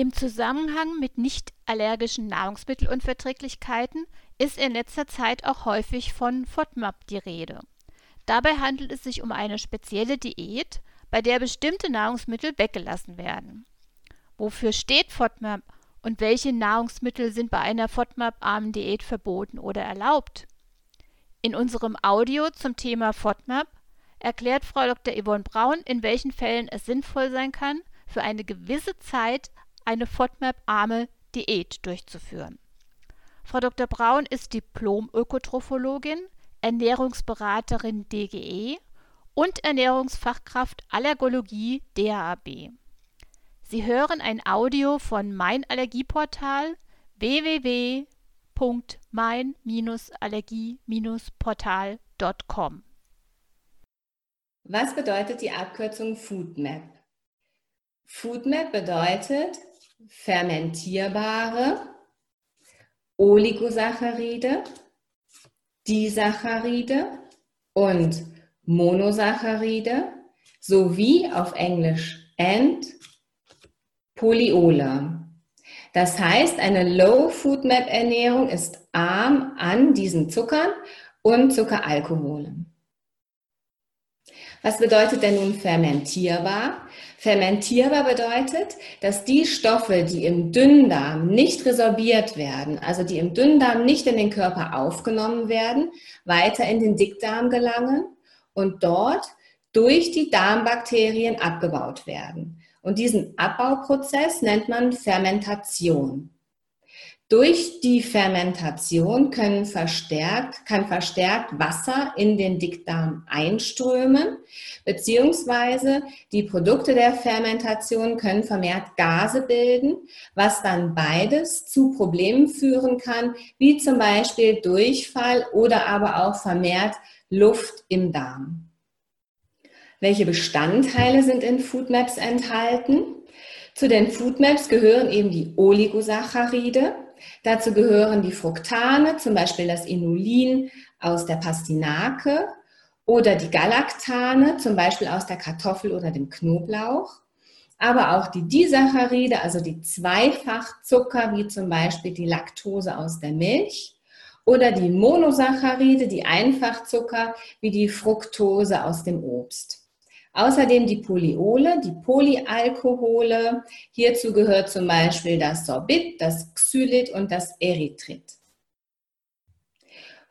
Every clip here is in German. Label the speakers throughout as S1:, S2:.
S1: Im Zusammenhang mit nicht allergischen Nahrungsmittelunverträglichkeiten ist in letzter Zeit auch häufig von FODMAP die Rede. Dabei handelt es sich um eine spezielle Diät, bei der bestimmte Nahrungsmittel weggelassen werden. Wofür steht FODMAP und welche Nahrungsmittel sind bei einer FODMAP-armen Diät verboten oder erlaubt? In unserem Audio zum Thema FODMAP erklärt Frau Dr. Yvonne Braun, in welchen Fällen es sinnvoll sein kann, für eine gewisse Zeit eine FODMAP-arme Diät durchzuführen. Frau Dr. Braun ist Diplom-Ökotrophologin, Ernährungsberaterin DGE und Ernährungsfachkraft Allergologie DAAB. Sie hören ein Audio von Mein Allergieportal www.mein-allergie-portal.com.
S2: Was bedeutet die Abkürzung FoodMap? FoodMap bedeutet fermentierbare Oligosaccharide, Disaccharide und Monosaccharide sowie auf Englisch and Polyole. Das heißt, eine Low-Food-Map-Ernährung ist arm an diesen Zuckern und Zuckeralkoholen. Was bedeutet denn nun fermentierbar? Fermentierbar bedeutet, dass die Stoffe, die im Dünndarm nicht resorbiert werden, also die im Dünndarm nicht in den Körper aufgenommen werden, weiter in den Dickdarm gelangen und dort durch die Darmbakterien abgebaut werden. Und diesen Abbauprozess nennt man Fermentation. Durch die Fermentation können verstärkt, kann verstärkt Wasser in den Dickdarm einströmen, beziehungsweise die Produkte der Fermentation können vermehrt Gase bilden, was dann beides zu Problemen führen kann, wie zum Beispiel Durchfall oder aber auch vermehrt Luft im Darm. Welche Bestandteile sind in Foodmaps enthalten? Zu den Foodmaps gehören eben die Oligosaccharide, Dazu gehören die Fructane, zum Beispiel das Inulin aus der Pastinake oder die Galaktane, zum Beispiel aus der Kartoffel oder dem Knoblauch. Aber auch die Disaccharide, also die Zweifachzucker, wie zum Beispiel die Laktose aus der Milch. Oder die Monosaccharide, die Einfachzucker, wie die Fructose aus dem Obst. Außerdem die Polyole, die Polyalkohole. Hierzu gehört zum Beispiel das Sorbit, das Xylit und das Erythrit.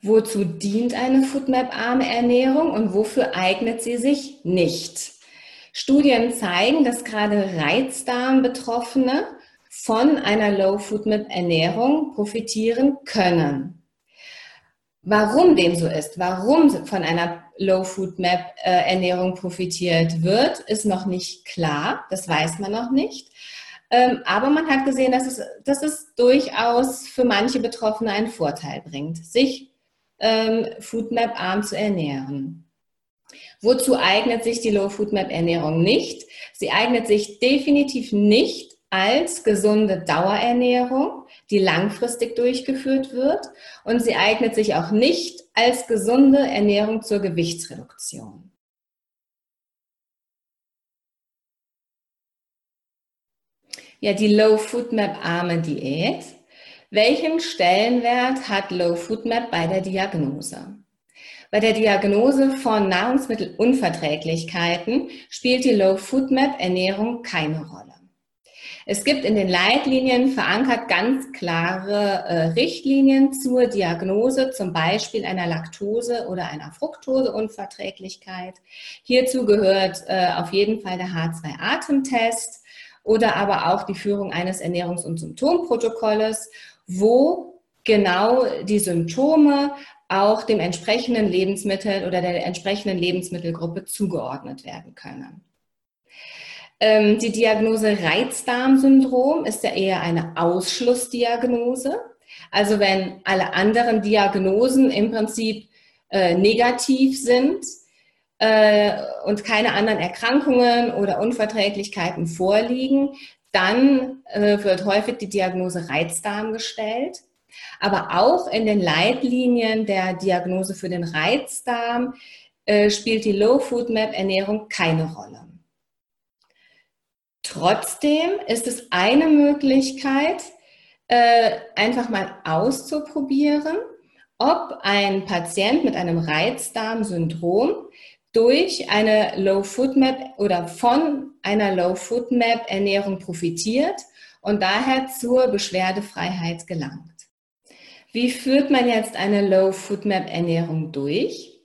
S2: Wozu dient eine FoodMap-arme Ernährung und wofür eignet sie sich nicht? Studien zeigen, dass gerade Reizdarm-Betroffene von einer Low-FoodMap-Ernährung profitieren können. Warum dem so ist, warum von einer Low-Food-Map-Ernährung profitiert wird, ist noch nicht klar. Das weiß man noch nicht. Ähm, aber man hat gesehen, dass es, dass es durchaus für manche Betroffene einen Vorteil bringt, sich ähm, Foodmap-arm zu ernähren. Wozu eignet sich die Low-Foodmap-Ernährung nicht? Sie eignet sich definitiv nicht als gesunde Dauerernährung, die langfristig durchgeführt wird. Und sie eignet sich auch nicht als gesunde Ernährung zur Gewichtsreduktion. Ja, die Low Food Map arme Diät. Welchen Stellenwert hat Low Food Map bei der Diagnose? Bei der Diagnose von Nahrungsmittelunverträglichkeiten spielt die Low Food Map Ernährung keine Rolle. Es gibt in den Leitlinien verankert ganz klare äh, Richtlinien zur Diagnose, zum Beispiel einer Laktose- oder einer Fructoseunverträglichkeit. Hierzu gehört äh, auf jeden Fall der H2-Atemtest oder aber auch die Führung eines Ernährungs- und Symptomprotokolles, wo genau die Symptome auch dem entsprechenden Lebensmittel oder der entsprechenden Lebensmittelgruppe zugeordnet werden können. Ähm, die Diagnose Reizdarmsyndrom ist ja eher eine Ausschlussdiagnose. Also wenn alle anderen Diagnosen im Prinzip äh, negativ sind äh, und keine anderen Erkrankungen oder Unverträglichkeiten vorliegen, dann äh, wird häufig die Diagnose Reizdarm gestellt. Aber auch in den Leitlinien der Diagnose für den Reizdarm äh, spielt die Low Food Map Ernährung keine Rolle. Trotzdem ist es eine Möglichkeit, äh, einfach mal auszuprobieren, ob ein Patient mit einem Reizdarmsyndrom durch eine Low Food Map oder von einer Low Food Map Ernährung profitiert und daher zur Beschwerdefreiheit gelangt. Wie führt man jetzt eine Low Food Map Ernährung durch?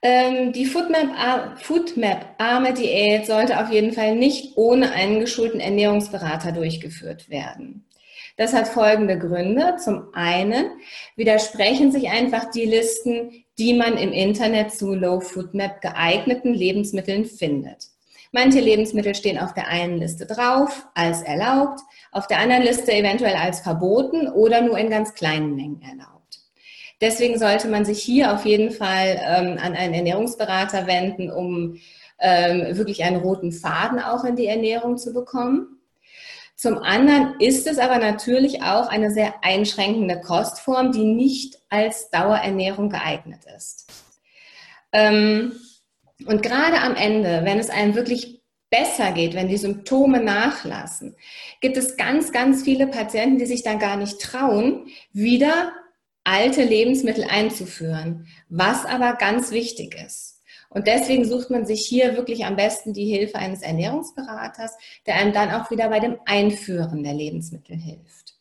S2: Ähm, die Foodmap-arme Diät sollte auf jeden Fall nicht ohne einen geschulten Ernährungsberater durchgeführt werden. Das hat folgende Gründe. Zum einen widersprechen sich einfach die Listen, die man im Internet zu Low Food Map geeigneten Lebensmitteln findet. Manche Lebensmittel stehen auf der einen Liste drauf als erlaubt, auf der anderen Liste eventuell als verboten oder nur in ganz kleinen Mengen erlaubt. Deswegen sollte man sich hier auf jeden Fall ähm, an einen Ernährungsberater wenden, um ähm, wirklich einen roten Faden auch in die Ernährung zu bekommen. Zum anderen ist es aber natürlich auch eine sehr einschränkende Kostform, die nicht als Dauerernährung geeignet ist. Ähm, und gerade am Ende, wenn es einem wirklich besser geht, wenn die Symptome nachlassen, gibt es ganz, ganz viele Patienten, die sich dann gar nicht trauen, wieder alte Lebensmittel einzuführen, was aber ganz wichtig ist. Und deswegen sucht man sich hier wirklich am besten die Hilfe eines Ernährungsberaters, der einem dann auch wieder bei dem Einführen der Lebensmittel hilft.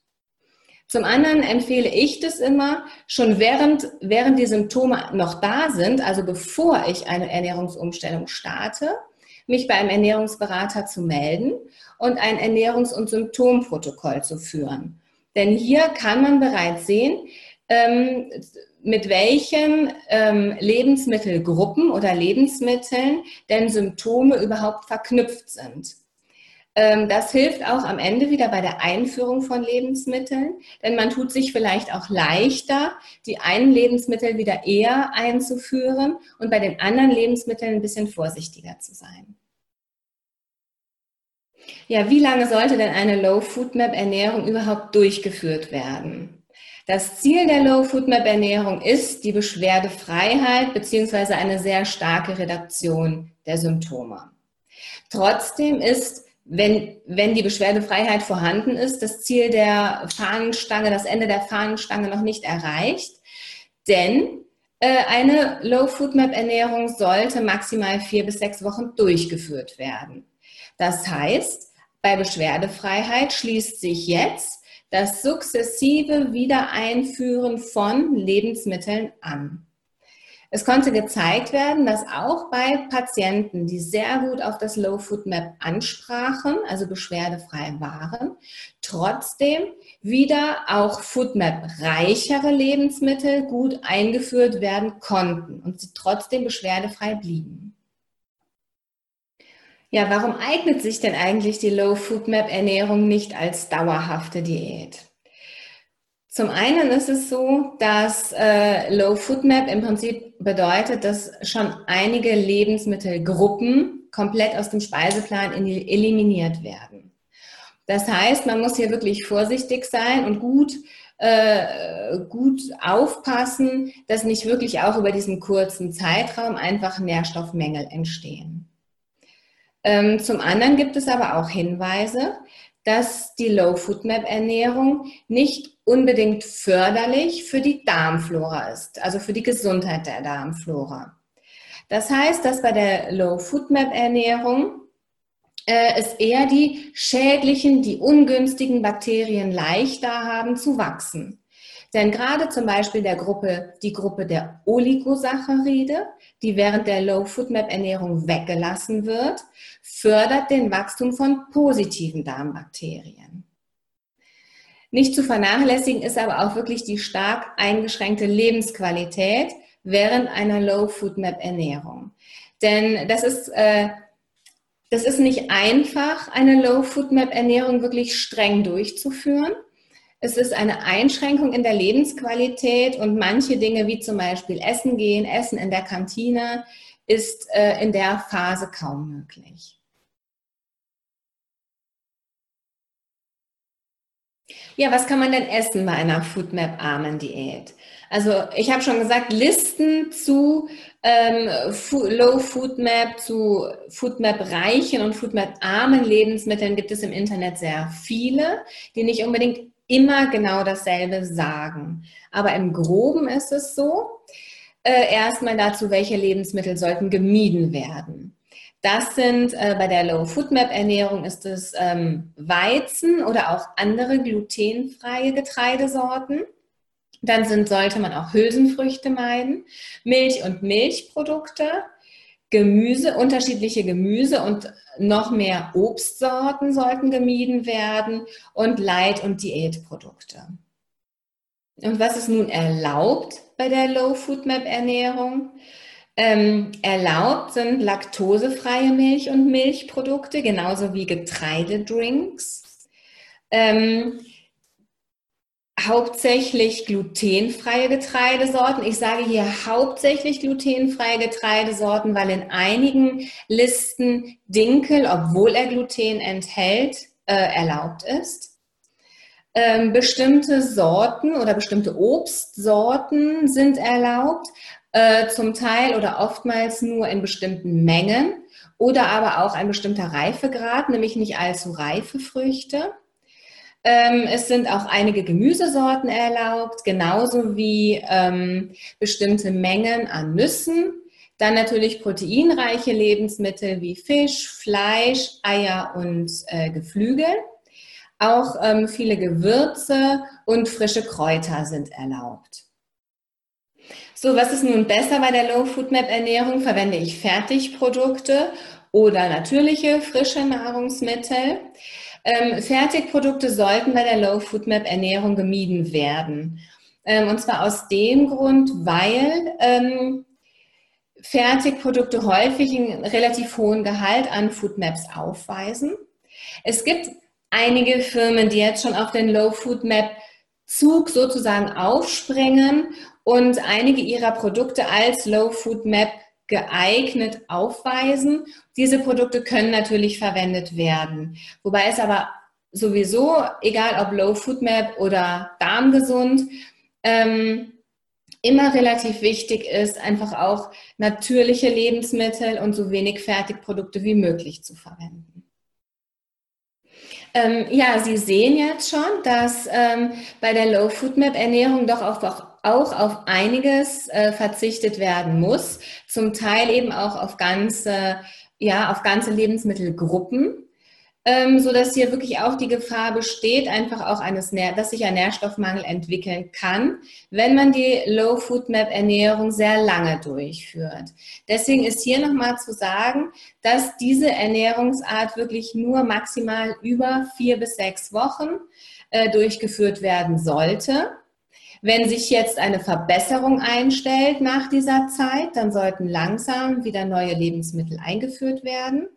S2: Zum anderen empfehle ich das immer, schon während, während die Symptome noch da sind, also bevor ich eine Ernährungsumstellung starte, mich bei einem Ernährungsberater zu melden und ein Ernährungs- und Symptomprotokoll zu führen. Denn hier kann man bereits sehen, ähm, mit welchen ähm, Lebensmittelgruppen oder Lebensmitteln denn Symptome überhaupt verknüpft sind. Ähm, das hilft auch am Ende wieder bei der Einführung von Lebensmitteln, denn man tut sich vielleicht auch leichter, die einen Lebensmittel wieder eher einzuführen und bei den anderen Lebensmitteln ein bisschen vorsichtiger zu sein. Ja, wie lange sollte denn eine Low Food Map Ernährung überhaupt durchgeführt werden? Das Ziel der Low Food Map Ernährung ist die Beschwerdefreiheit beziehungsweise eine sehr starke Reduktion der Symptome. Trotzdem ist, wenn, wenn die Beschwerdefreiheit vorhanden ist, das Ziel der Fahnenstange, das Ende der Fahnenstange noch nicht erreicht, denn äh, eine Low Food Map Ernährung sollte maximal vier bis sechs Wochen durchgeführt werden. Das heißt, bei Beschwerdefreiheit schließt sich jetzt das sukzessive Wiedereinführen von Lebensmitteln an. Es konnte gezeigt werden, dass auch bei Patienten, die sehr gut auf das Low Food Map ansprachen, also beschwerdefrei waren, trotzdem wieder auch Food Map reichere Lebensmittel gut eingeführt werden konnten und sie trotzdem beschwerdefrei blieben. Ja, warum eignet sich denn eigentlich die Low Food Map Ernährung nicht als dauerhafte Diät? Zum einen ist es so, dass äh, Low Food Map im Prinzip bedeutet, dass schon einige Lebensmittelgruppen komplett aus dem Speiseplan eliminiert werden. Das heißt, man muss hier wirklich vorsichtig sein und gut äh, gut aufpassen, dass nicht wirklich auch über diesen kurzen Zeitraum einfach Nährstoffmängel entstehen. Ähm, zum anderen gibt es aber auch Hinweise, dass die Low Food Map Ernährung nicht unbedingt förderlich für die Darmflora ist, also für die Gesundheit der Darmflora. Das heißt, dass bei der Low Food Map Ernährung äh, es eher die schädlichen, die ungünstigen Bakterien leichter haben zu wachsen. Denn gerade zum Beispiel der Gruppe, die Gruppe der Oligosaccharide, die während der Low Food Map Ernährung weggelassen wird, fördert den Wachstum von positiven Darmbakterien. Nicht zu vernachlässigen ist aber auch wirklich die stark eingeschränkte Lebensqualität während einer Low Food Map Ernährung. Denn das ist, äh, das ist nicht einfach, eine Low Food Map Ernährung wirklich streng durchzuführen. Es ist eine Einschränkung in der Lebensqualität und manche Dinge wie zum Beispiel Essen gehen, Essen in der Kantine ist äh, in der Phase kaum möglich. Ja, was kann man denn essen bei einer Foodmap-armen Diät? Also ich habe schon gesagt, Listen zu ähm, Low Foodmap, zu Foodmap-reichen und Foodmap-armen Lebensmitteln gibt es im Internet sehr viele, die nicht unbedingt immer genau dasselbe sagen. Aber im groben ist es so, äh, erstmal dazu, welche Lebensmittel sollten gemieden werden. Das sind äh, bei der Low Food Map Ernährung ist es ähm, Weizen oder auch andere glutenfreie Getreidesorten. Dann sind, sollte man auch Hülsenfrüchte meiden, Milch und Milchprodukte, Gemüse, unterschiedliche Gemüse und noch mehr Obstsorten sollten gemieden werden und Leit- und Diätprodukte. Und was ist nun erlaubt bei der Low Food Map Ernährung? Ähm, erlaubt sind laktosefreie Milch und Milchprodukte, genauso wie Getreidedrinks. Ähm, hauptsächlich glutenfreie Getreidesorten. Ich sage hier hauptsächlich glutenfreie Getreidesorten, weil in einigen Listen Dinkel, obwohl er Gluten enthält, äh, erlaubt ist. Ähm, bestimmte Sorten oder bestimmte Obstsorten sind erlaubt, äh, zum Teil oder oftmals nur in bestimmten Mengen oder aber auch ein bestimmter Reifegrad, nämlich nicht allzu reife Früchte. Ähm, es sind auch einige Gemüsesorten erlaubt, genauso wie ähm, bestimmte Mengen an Nüssen. Dann natürlich proteinreiche Lebensmittel wie Fisch, Fleisch, Eier und äh, Geflügel. Auch ähm, viele Gewürze und frische Kräuter sind erlaubt. So, was ist nun besser bei der Low Food Map Ernährung? Verwende ich Fertigprodukte oder natürliche frische Nahrungsmittel? Ähm, Fertigprodukte sollten bei der Low Food Map Ernährung gemieden werden. Ähm, und zwar aus dem Grund, weil ähm, Fertigprodukte häufig einen relativ hohen Gehalt an Food Maps aufweisen. Es gibt einige Firmen, die jetzt schon auf den Low Food Map Zug sozusagen aufspringen und einige ihrer Produkte als Low Food Map geeignet aufweisen. Diese Produkte können natürlich verwendet werden. Wobei es aber sowieso, egal ob Low Food Map oder darmgesund, ähm, immer relativ wichtig ist, einfach auch natürliche Lebensmittel und so wenig Fertigprodukte wie möglich zu verwenden. Ähm, ja, Sie sehen jetzt schon, dass ähm, bei der Low Food Map Ernährung doch auch, auch auf einiges äh, verzichtet werden muss, zum Teil eben auch auf ganze, ja, auf ganze Lebensmittelgruppen ähm, so dass hier wirklich auch die Gefahr besteht, einfach auch eines, dass sich ein Nährstoffmangel entwickeln kann, wenn man die Low Food Map Ernährung sehr lange durchführt. Deswegen ist hier nochmal zu sagen, dass diese Ernährungsart wirklich nur maximal über vier bis sechs Wochen äh, durchgeführt werden sollte. Wenn sich jetzt eine Verbesserung einstellt nach dieser Zeit, dann sollten langsam wieder neue Lebensmittel eingeführt werden.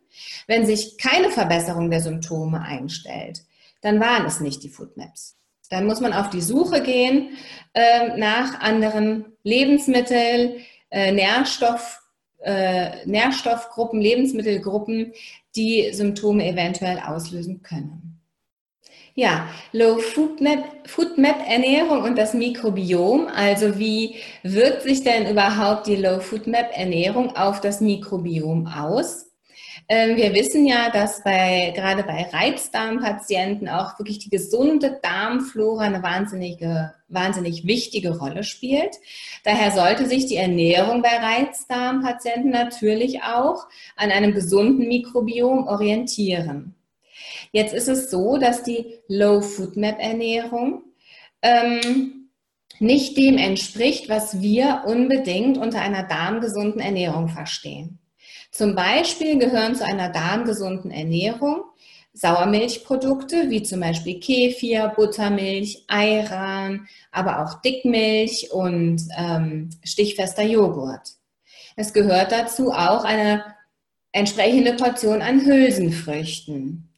S2: Wenn sich keine Verbesserung der Symptome einstellt, dann waren es nicht die Foodmaps. Dann muss man auf die Suche gehen äh, nach anderen Lebensmitteln, äh, Nährstoff, äh, Nährstoffgruppen, Lebensmittelgruppen, die Symptome eventuell auslösen können. Ja, Low Food Map, Food Map Ernährung und das Mikrobiom. Also wie wirkt sich denn überhaupt die Low Food Map Ernährung auf das Mikrobiom aus? Ähm, wir wissen ja, dass bei, gerade bei Reizdarmpatienten auch wirklich die gesunde Darmflora eine wahnsinnige, wahnsinnig wichtige Rolle spielt. Daher sollte sich die Ernährung bei Reizdarmpatienten natürlich auch an einem gesunden Mikrobiom orientieren. Jetzt ist es so, dass die Low Food Map Ernährung ähm, nicht dem entspricht, was wir unbedingt unter einer darmgesunden Ernährung verstehen. Zum Beispiel gehören zu einer darmgesunden Ernährung Sauermilchprodukte wie zum Beispiel Kefir, Buttermilch, Ayran, aber auch Dickmilch und ähm, stichfester Joghurt. Es gehört dazu auch eine entsprechende Portion an Hülsenfrüchten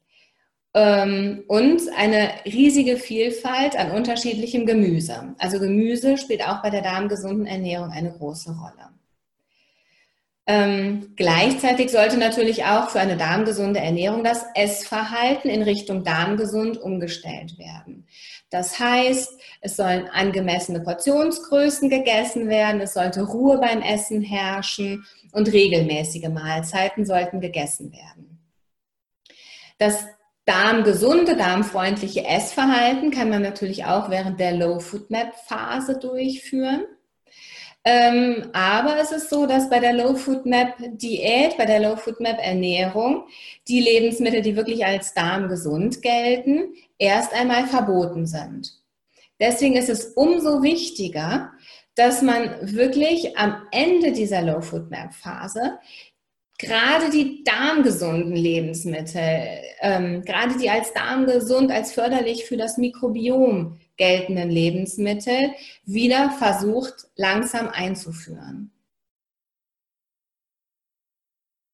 S2: und eine riesige Vielfalt an unterschiedlichem Gemüse. Also Gemüse spielt auch bei der darmgesunden Ernährung eine große Rolle. Ähm, gleichzeitig sollte natürlich auch für eine darmgesunde Ernährung das Essverhalten in Richtung darmgesund umgestellt werden. Das heißt, es sollen angemessene Portionsgrößen gegessen werden, es sollte Ruhe beim Essen herrschen und regelmäßige Mahlzeiten sollten gegessen werden. Das darmgesunde, darmfreundliche Essverhalten kann man natürlich auch während der Low Food Map Phase durchführen. Ähm, aber es ist so, dass bei der Low Food Map Diät, bei der Low Food Map Ernährung, die Lebensmittel, die wirklich als darmgesund gelten, erst einmal verboten sind. Deswegen ist es umso wichtiger, dass man wirklich am Ende dieser Low Food Map Phase gerade die darmgesunden Lebensmittel, ähm, gerade die als darmgesund, als förderlich für das Mikrobiom geltenden Lebensmittel wieder versucht langsam einzuführen.